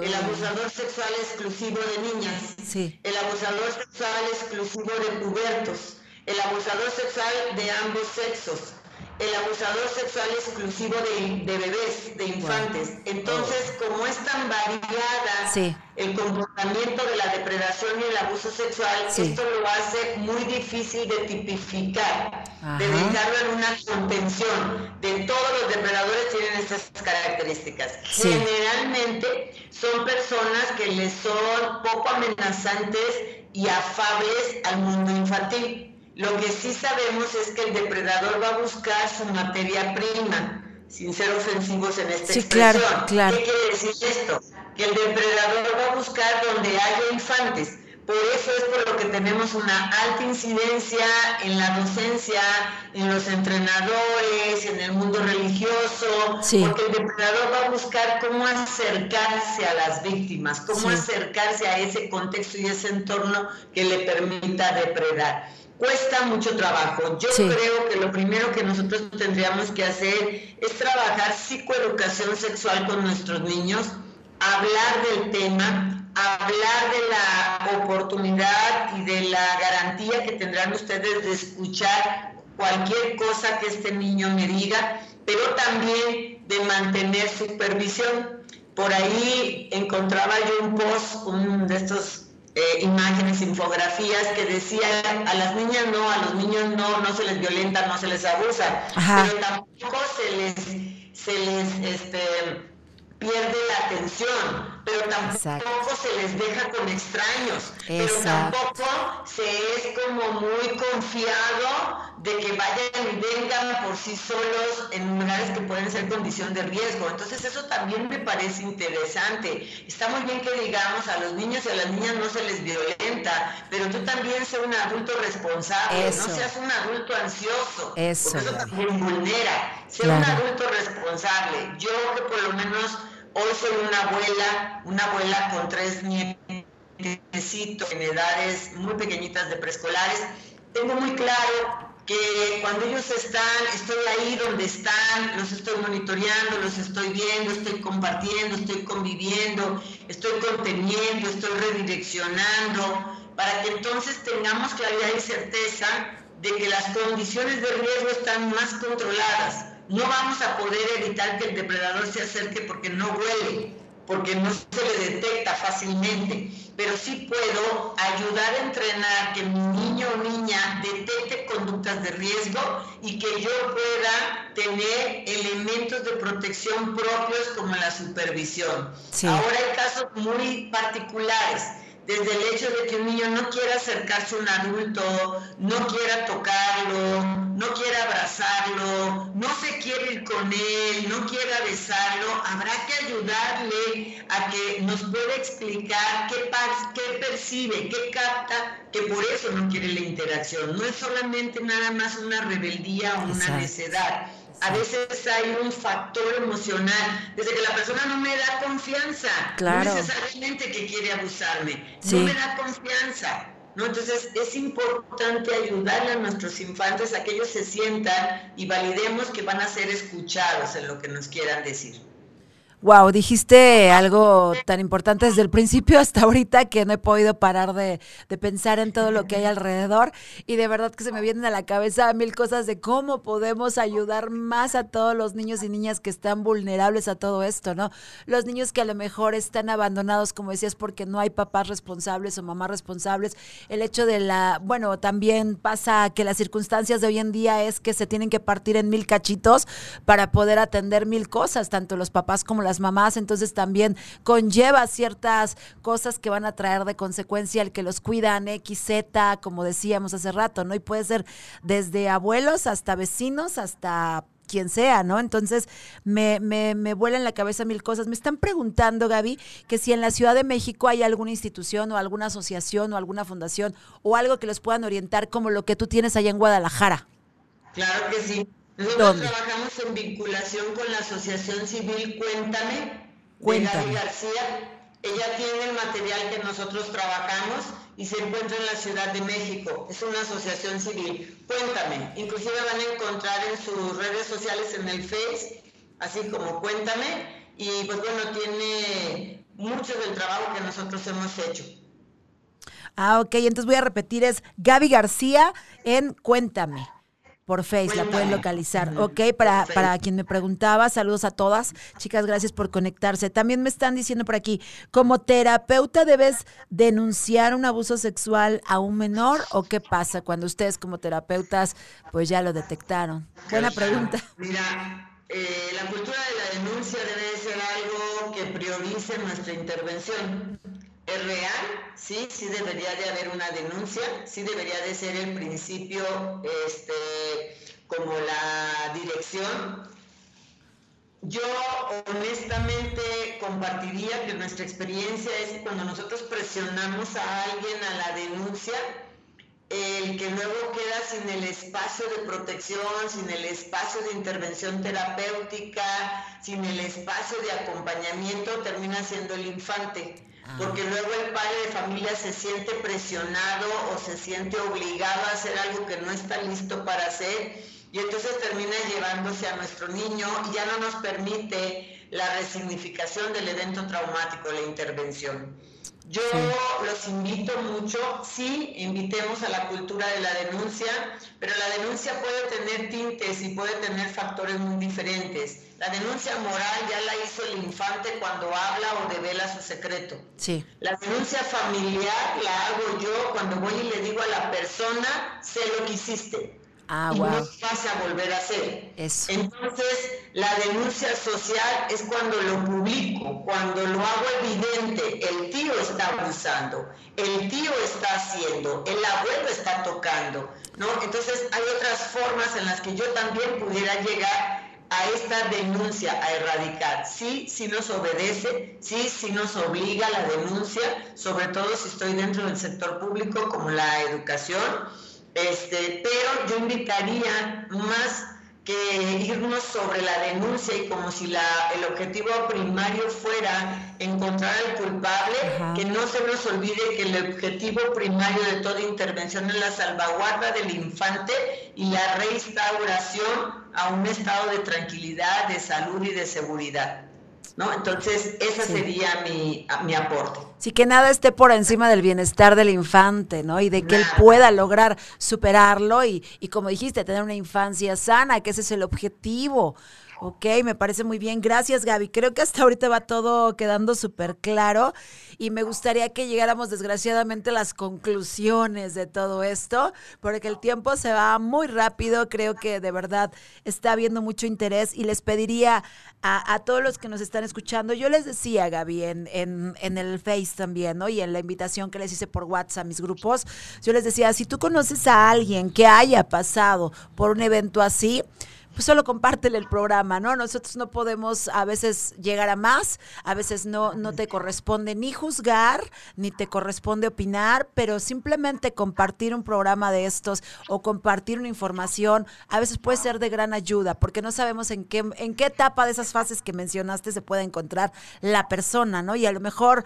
el abusador sexual exclusivo de niñas, sí. el abusador sexual exclusivo de pubertos, el abusador sexual de ambos sexos, el abusador sexual exclusivo de, bebés, de infantes. Entonces, como es tan variada el comportamiento de la depredación y el abuso sexual, esto lo hace muy difícil de tipificar, de dejarlo en una contención. De todos los depredadores tienen estas características. Generalmente son personas que les son poco amenazantes y afables al mundo infantil. Lo que sí sabemos es que el depredador va a buscar su materia prima, sin ser ofensivos en esta sí, Claro, claro. ¿Qué quiere decir esto? Que el depredador va a buscar donde haya infantes. Por eso es por lo que tenemos una alta incidencia en la docencia, en los entrenadores, en el mundo religioso, porque el depredador va a buscar cómo acercarse a las víctimas, cómo acercarse a ese contexto y ese entorno que le permita depredar cuesta mucho trabajo. Yo creo que lo primero que nosotros tendríamos que hacer es trabajar psicoeducación sexual con nuestros niños, hablar del tema, hablar de la oportunidad y de la garantía que tendrán ustedes de escuchar cualquier cosa que este niño me diga, pero también de mantener supervisión. Por ahí encontraba yo un post, un de estos eh, imágenes, infografías que decían a las niñas no, a los niños no, no se les violenta, no se les abusa, pero tampoco se les, se les este, pierde la atención, pero tampoco se les deja con extraños, pero tampoco se es como muy confiado de que vayan y vengan por sí solos en lugares que pueden ser condición de riesgo. Entonces eso también me parece interesante. Está muy bien que digamos a los niños y a las niñas no se les violenta, pero tú también sé un adulto responsable, no seas un adulto ansioso, eso, porque eso también vulnera. Sé un adulto responsable. Yo que por lo menos Hoy soy una abuela, una abuela con tres nietecitos en edades muy pequeñitas de preescolares. Tengo muy claro que cuando ellos están, estoy ahí donde están, los estoy monitoreando, los estoy viendo, estoy compartiendo, estoy conviviendo, estoy conteniendo, estoy redireccionando, para que entonces tengamos claridad y certeza de que las condiciones de riesgo están más controladas. No vamos a poder evitar que el depredador se acerque porque no huele, porque no se le detecta fácilmente, pero sí puedo ayudar a entrenar que mi niño o niña detecte conductas de riesgo y que yo pueda tener elementos de protección propios como la supervisión. Ahora hay casos muy particulares desde el hecho de que un niño no quiera acercarse a un adulto, no quiera tocarlo, no quiera abrazarlo, no se quiere ir con él, no quiera besarlo, habrá que ayudarle a que nos pueda explicar qué, qué percibe, qué capta, que por eso no quiere la interacción. No es solamente nada más una rebeldía o una necedad a veces hay un factor emocional, desde que la persona no me da confianza, no necesariamente que quiere abusarme, no me da confianza. ¿no? Entonces es importante ayudarle a nuestros infantes a que ellos se sientan y validemos que van a ser escuchados en lo que nos quieran decir. Wow, dijiste algo tan importante desde el principio hasta ahorita que no he podido parar de, pensar en todo lo que hay alrededor y de verdad que se me vienen a la cabeza mil cosas de cómo podemos ayudar más a todos los niños y niñas que están vulnerables a todo esto, ¿no? Los niños que a lo mejor están abandonados, como decías, porque no hay papás responsables o mamás responsables. El hecho de la, bueno, también pasa que las circunstancias de hoy en día es que se tienen que partir en mil cachitos para poder atender mil cosas, tanto los papás como las las mamás, entonces también conlleva ciertas cosas que van a traer de consecuencia el que los cuidan X, Z, como decíamos hace rato, ¿no? Y puede ser desde abuelos hasta vecinos, hasta quien sea, ¿no? Entonces me, me, me vuela en la cabeza mil cosas. Me están preguntando, Gaby, que si en la Ciudad de México hay alguna institución o alguna asociación o alguna fundación o algo que los puedan orientar como lo que tú tienes allá en Guadalajara. Claro que sí. Nosotros trabajamos en vinculación con la Asociación Civil Cuéntame, Cuéntame. de García. Ella tiene el material que nosotros trabajamos y se encuentra en la Ciudad de México. Es una asociación civil. Cuéntame. Inclusive van a encontrar en sus redes sociales, en el Face, así como Cuéntame. Y pues bueno, tiene mucho del trabajo que nosotros hemos hecho. Ah, ok. Entonces voy a repetir, es Gaby García en Cuéntame por Face, la pueden localizar. Ok, para, para quien me preguntaba, saludos a todas. Chicas, gracias por conectarse. También me están diciendo por aquí, como terapeuta debes denunciar un abuso sexual a un menor o qué pasa cuando ustedes como terapeutas pues ya lo detectaron. Buena pregunta. Mira, eh, la cultura de la denuncia debe ser algo que priorice nuestra intervención es real, sí, sí debería de haber una denuncia, sí debería de ser el principio este, como la dirección. Yo honestamente compartiría que nuestra experiencia es cuando nosotros presionamos a alguien a la denuncia, el que luego queda sin el espacio de protección, sin el espacio de intervención terapéutica, sin el espacio de acompañamiento, termina siendo el infante porque luego el padre de familia se siente presionado o se siente obligado a hacer algo que no está listo para hacer y entonces termina llevándose a nuestro niño y ya no nos permite la resignificación del evento traumático, la intervención. Yo los invito mucho, sí, invitemos a la cultura de la denuncia, pero la denuncia puede tener tintes y puede tener factores muy diferentes. La denuncia moral ya la hizo el infante cuando habla o devela su secreto. Sí. La denuncia familiar la hago yo cuando voy y le digo a la persona, sé lo que hiciste. Ah, y no vas a volver a hacer. Entonces, la denuncia social es cuando lo publico, cuando lo hago evidente, el tío está abusando, el tío está haciendo, el abuelo está tocando, ¿no? Entonces, hay otras formas en las que yo también pudiera llegar a esta denuncia a erradicar. Sí, sí nos obedece, sí, sí nos obliga la denuncia, sobre todo si estoy dentro del sector público como la educación este, pero yo invitaría más que irnos sobre la denuncia y como si la, el objetivo primario fuera encontrar al culpable, que no se nos olvide que el objetivo primario de toda intervención es la salvaguarda del infante y la reinstauración a un estado de tranquilidad, de salud y de seguridad. ¿No? Entonces, ese sería mi, mi aporte. Sí, que nada esté por encima del bienestar del infante, ¿no? Y de que él pueda lograr superarlo y, y, como dijiste, tener una infancia sana, que ese es el objetivo. Ok, me parece muy bien. Gracias, Gaby. Creo que hasta ahorita va todo quedando súper claro y me gustaría que llegáramos desgraciadamente a las conclusiones de todo esto, porque el tiempo se va muy rápido. Creo que de verdad está habiendo mucho interés y les pediría a, todos los que nos están escuchando, yo les decía, Gaby, en, en, en el Face también, ¿no? Y en la invitación que les hice por WhatsApp a mis grupos, yo les decía, si tú conoces a alguien que haya pasado por un evento así, pues solo compártele el programa, ¿no? Nosotros no podemos a veces llegar a más, a veces no, no te corresponde ni juzgar, ni te corresponde opinar, pero simplemente compartir un programa de estos o compartir una información a veces puede ser de gran ayuda, porque no sabemos en qué, en qué etapa de esas fases que mencionaste se puede encontrar la persona, ¿no? Y a lo mejor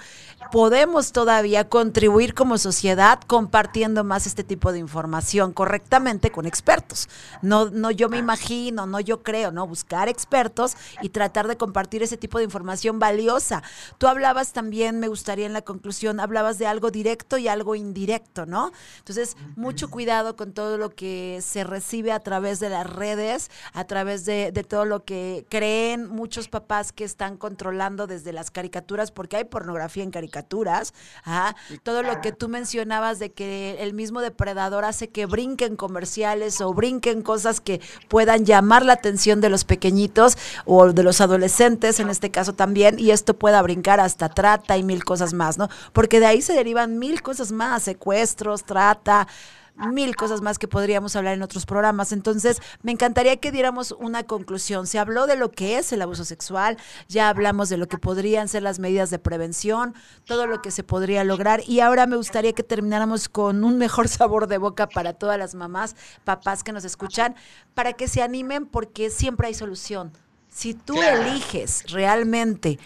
podemos todavía contribuir como sociedad compartiendo más este tipo de información correctamente con expertos. No, no yo me imagino no, no yo creo, ¿no? Buscar expertos y tratar de compartir ese tipo de información valiosa. Tú hablabas también, me gustaría en la conclusión, hablabas de algo directo y algo indirecto, ¿no? Entonces, mucho cuidado con todo lo que se recibe a través de las redes, a través de, todo lo que creen muchos papás que están controlando desde las caricaturas, porque hay pornografía en caricaturas, ¿ah? todo lo que tú mencionabas de que el mismo depredador hace que brinquen comerciales o brinquen cosas que puedan llamar llamar la atención de los pequeñitos o de los adolescentes en este caso también y esto pueda brincar hasta trata y mil cosas más, ¿no? Porque de ahí se derivan mil cosas más, secuestros, trata, mil cosas más que podríamos hablar en otros programas. Entonces, me encantaría que diéramos una conclusión. Se habló de lo que es el abuso sexual, ya hablamos de lo que podrían ser las medidas de prevención, todo lo que se podría lograr y ahora me gustaría que termináramos con un mejor sabor de boca para todas las mamás, papás que nos escuchan, para que se animen porque siempre hay solución. Si tú eliges realmente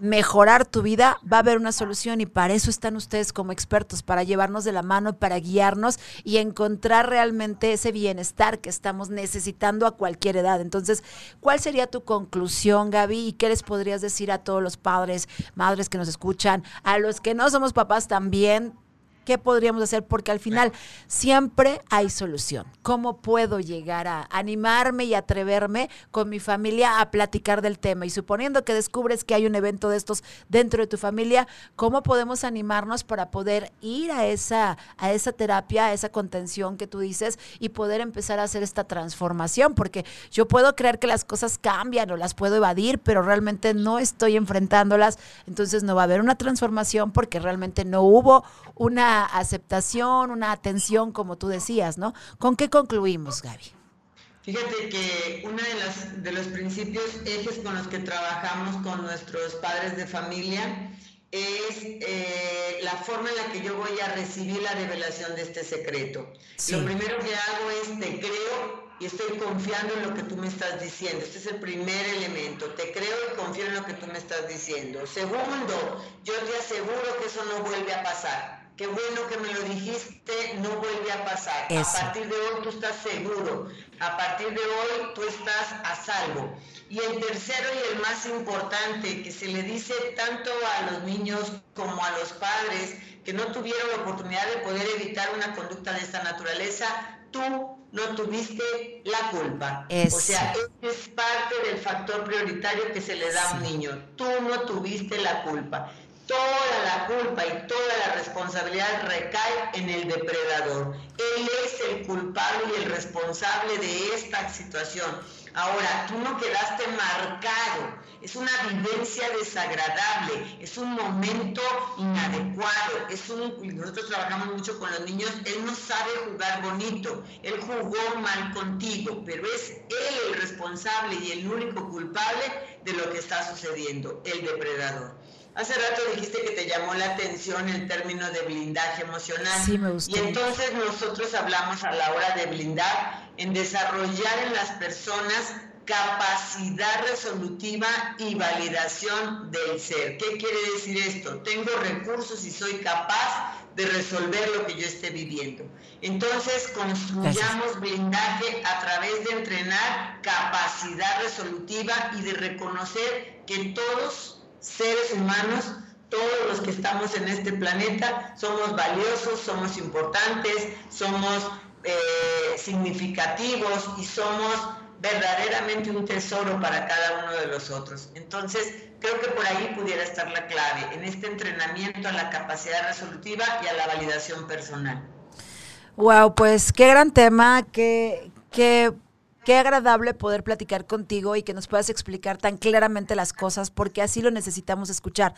mejorar tu vida, va a haber una solución y para eso están ustedes como expertos, para llevarnos de la mano, para guiarnos y encontrar realmente ese bienestar que estamos necesitando a cualquier edad. Entonces, ¿cuál sería tu conclusión, Gaby? ¿Y qué les podrías decir a todos los padres, madres que nos escuchan, a los que no somos papás también? ¿Qué podríamos hacer? Porque al final siempre hay solución. ¿Cómo puedo llegar a animarme y atreverme con mi familia a platicar del tema? Y suponiendo que descubres que hay un evento de estos dentro de tu familia, ¿cómo podemos animarnos para poder ir a esa, a esa terapia, a esa contención que tú dices y poder empezar a hacer esta transformación? Porque yo puedo creer que las cosas cambian o las puedo evadir, pero realmente no estoy enfrentándolas. Entonces no va a haber una transformación porque realmente no hubo una aceptación, una atención, como tú decías, ¿no? ¿Con qué concluimos, Gaby? Fíjate que uno de, las, de los principios ejes con los que trabajamos con nuestros padres de familia es eh, la forma en la que yo voy a recibir la revelación de este secreto. Lo primero que hago es te creo y estoy confiando en lo que tú me estás diciendo. Este es el primer elemento. Te creo y confío en lo que tú me estás diciendo. Segundo, yo te aseguro que eso no vuelve a pasar qué bueno que me lo dijiste, no vuelve a pasar. A partir de hoy tú estás seguro, a partir de hoy tú estás a salvo. Y el tercero y el más importante, que se le dice tanto a los niños como a los padres que no tuvieron la oportunidad de poder evitar una conducta de esta naturaleza, tú no tuviste la culpa. O sea, es parte del factor prioritario que se le da a un niño. Tú no tuviste la culpa toda la culpa y toda la responsabilidad recae en el depredador. Él es el culpable y el responsable de esta situación. Ahora, tú no quedaste marcado, es una vivencia desagradable, es un momento inadecuado, es un, nosotros trabajamos mucho con los niños, él no sabe jugar bonito, él jugó mal contigo, pero es él el responsable y el único culpable de lo que está sucediendo, el depredador. Hace rato dijiste que te llamó la atención el término de blindaje emocional. Sí, me gustó. Y entonces nosotros hablamos a la hora de blindar en desarrollar en las personas capacidad resolutiva y validación del ser. ¿Qué quiere decir esto? Tengo recursos y soy capaz de resolver lo que yo esté viviendo. Entonces, construyamos blindaje a través de entrenar capacidad resolutiva y de reconocer que todos, seres humanos, todos los que estamos en este planeta, somos valiosos, somos importantes, somos eh, significativos y somos verdaderamente un tesoro para cada uno de los otros. Entonces, creo que por ahí pudiera estar la clave, en este entrenamiento a la capacidad resolutiva y a la validación personal. Wow, pues qué gran tema, qué, Qué agradable poder platicar contigo y que nos puedas explicar tan claramente las cosas, porque así lo necesitamos escuchar.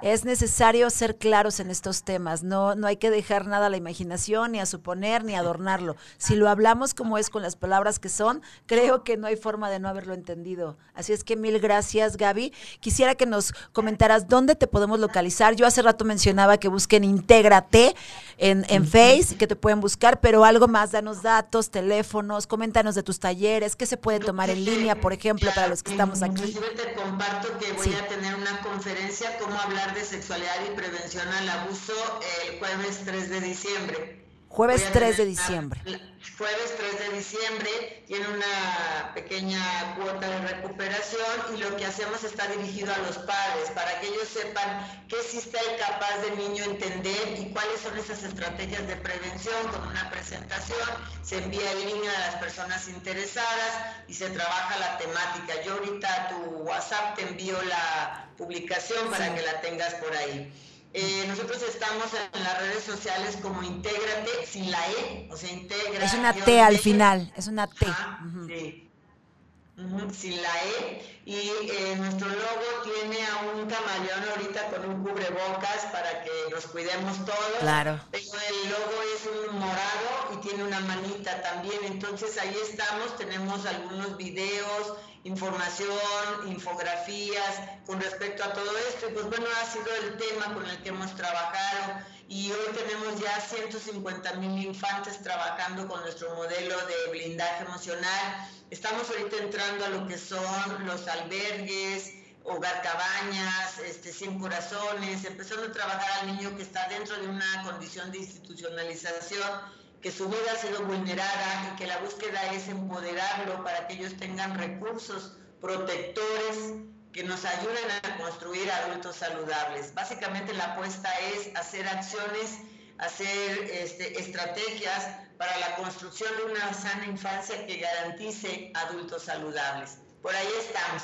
Es necesario ser claros en estos temas, no, no hay que dejar nada a la imaginación, ni a suponer, ni a adornarlo. Si lo hablamos como es con las palabras que son, creo que no hay forma de no haberlo entendido. Así es que mil gracias, Gaby. Quisiera que nos comentaras dónde te podemos localizar. Yo hace rato mencionaba que busquen Intégrate en, en Face, que te pueden buscar, pero algo más, danos datos, teléfonos, coméntanos de tus talleres ¿Qué se puede tomar en línea, por ejemplo, para los que estamos aquí? Inclusive te comparto que voy a tener una conferencia, cómo hablar de sexualidad y prevención al abuso, el jueves 3 de diciembre. Jueves 3 de diciembre. jueves 3 de diciembre tiene una pequeña cuota de recuperación y lo que hacemos está dirigido a los padres para que ellos sepan qué existe el capaz del niño entender y cuáles son esas estrategias de prevención con una presentación. Se envía el niño a las personas interesadas y se trabaja la temática. Yo ahorita a tu WhatsApp te envío la publicación para que la tengas por ahí. Eh, nosotros estamos en las redes sociales como Intégrate, sin la E, o sea, Integra. Es una T al final, es una T. sí. sin la E. Y eh, nuestro logo tiene a un camaleón ahorita con un cubrebocas para que nos cuidemos todos. Claro. Pero el logo es un morado y tiene una manita también. Entonces ahí estamos, tenemos algunos videos información, infografías con respecto a todo esto. Y pues bueno, ha sido el tema con el que hemos trabajado y hoy tenemos ya 150 mil infantes trabajando con nuestro modelo de blindaje emocional. Estamos ahorita entrando a lo que son los albergues, hogar cabañas, este, 100 corazones, empezando a trabajar al niño que está dentro de una condición de institucionalización que su vida ha sido vulnerada y que la búsqueda es empoderarlo para que ellos tengan recursos protectores que nos ayuden a construir adultos saludables. Básicamente la apuesta es hacer acciones, hacer este, estrategias para la construcción de una sana infancia que garantice adultos saludables. Por ahí estamos.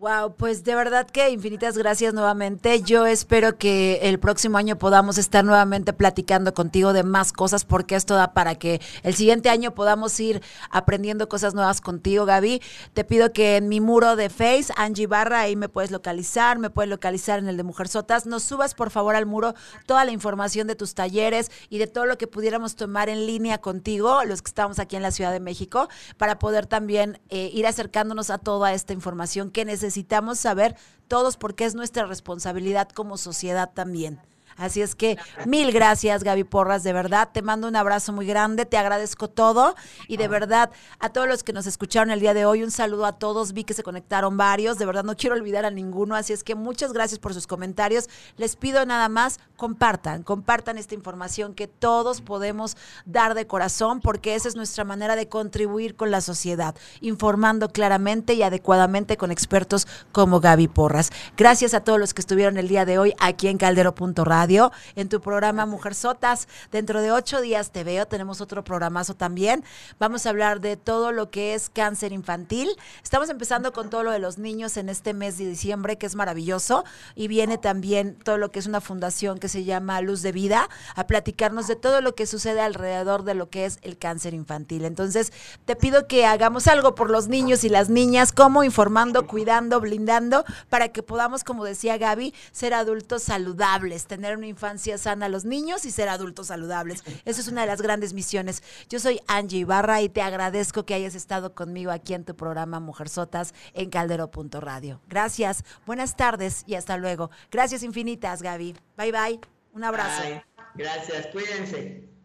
Wow, pues de verdad que infinitas gracias nuevamente. Yo espero que el próximo año podamos estar nuevamente platicando contigo de más cosas porque esto da para que el siguiente año podamos ir aprendiendo cosas nuevas contigo, Gaby. Te pido que en mi muro de Face, Angie Barra, ahí me puedes localizar, me puedes localizar en el de Mujer Sotas. Nos subas por favor al muro toda la información de tus talleres y de todo lo que pudiéramos tomar en línea contigo, los que estamos aquí en la Ciudad de México, para poder también eh, ir acercándonos a toda esta información que necesitamos necesitamos saber todos porque es nuestra responsabilidad como sociedad también. Así es que mil gracias, Gaby Porras, de verdad. Te mando un abrazo muy grande, te agradezco todo y de verdad a todos los que nos escucharon el día de hoy, un saludo a todos. Vi que se conectaron varios, de verdad no quiero olvidar a ninguno, así es que muchas gracias por sus comentarios. Les pido nada más, compartan, compartan esta información que todos podemos dar de corazón porque esa es nuestra manera de contribuir con la sociedad, informando claramente y adecuadamente con expertos como Gaby Porras. Gracias a todos los que estuvieron el día de hoy aquí en caldero.radio en tu programa Mujer Sotas. Dentro de ocho días te veo, tenemos otro programazo también. Vamos a hablar de todo lo que es cáncer infantil. Estamos empezando con todo lo de los niños en este mes de diciembre, que es maravilloso. Y viene también todo lo que es una fundación que se llama Luz de Vida, a platicarnos de todo lo que sucede alrededor de lo que es el cáncer infantil. Entonces, te pido que hagamos algo por los niños y las niñas, como informando, cuidando, blindando, para que podamos, como decía Gaby, ser adultos saludables, tener una infancia sana a los niños y ser adultos saludables. Eso es una de las grandes misiones. Yo soy Angie Ibarra y te agradezco que hayas estado conmigo aquí en tu programa Mujer Sotas en caldero.radio. Gracias, buenas tardes y hasta luego. Gracias infinitas, Gaby. Bye bye. Un abrazo. Gracias, cuídense.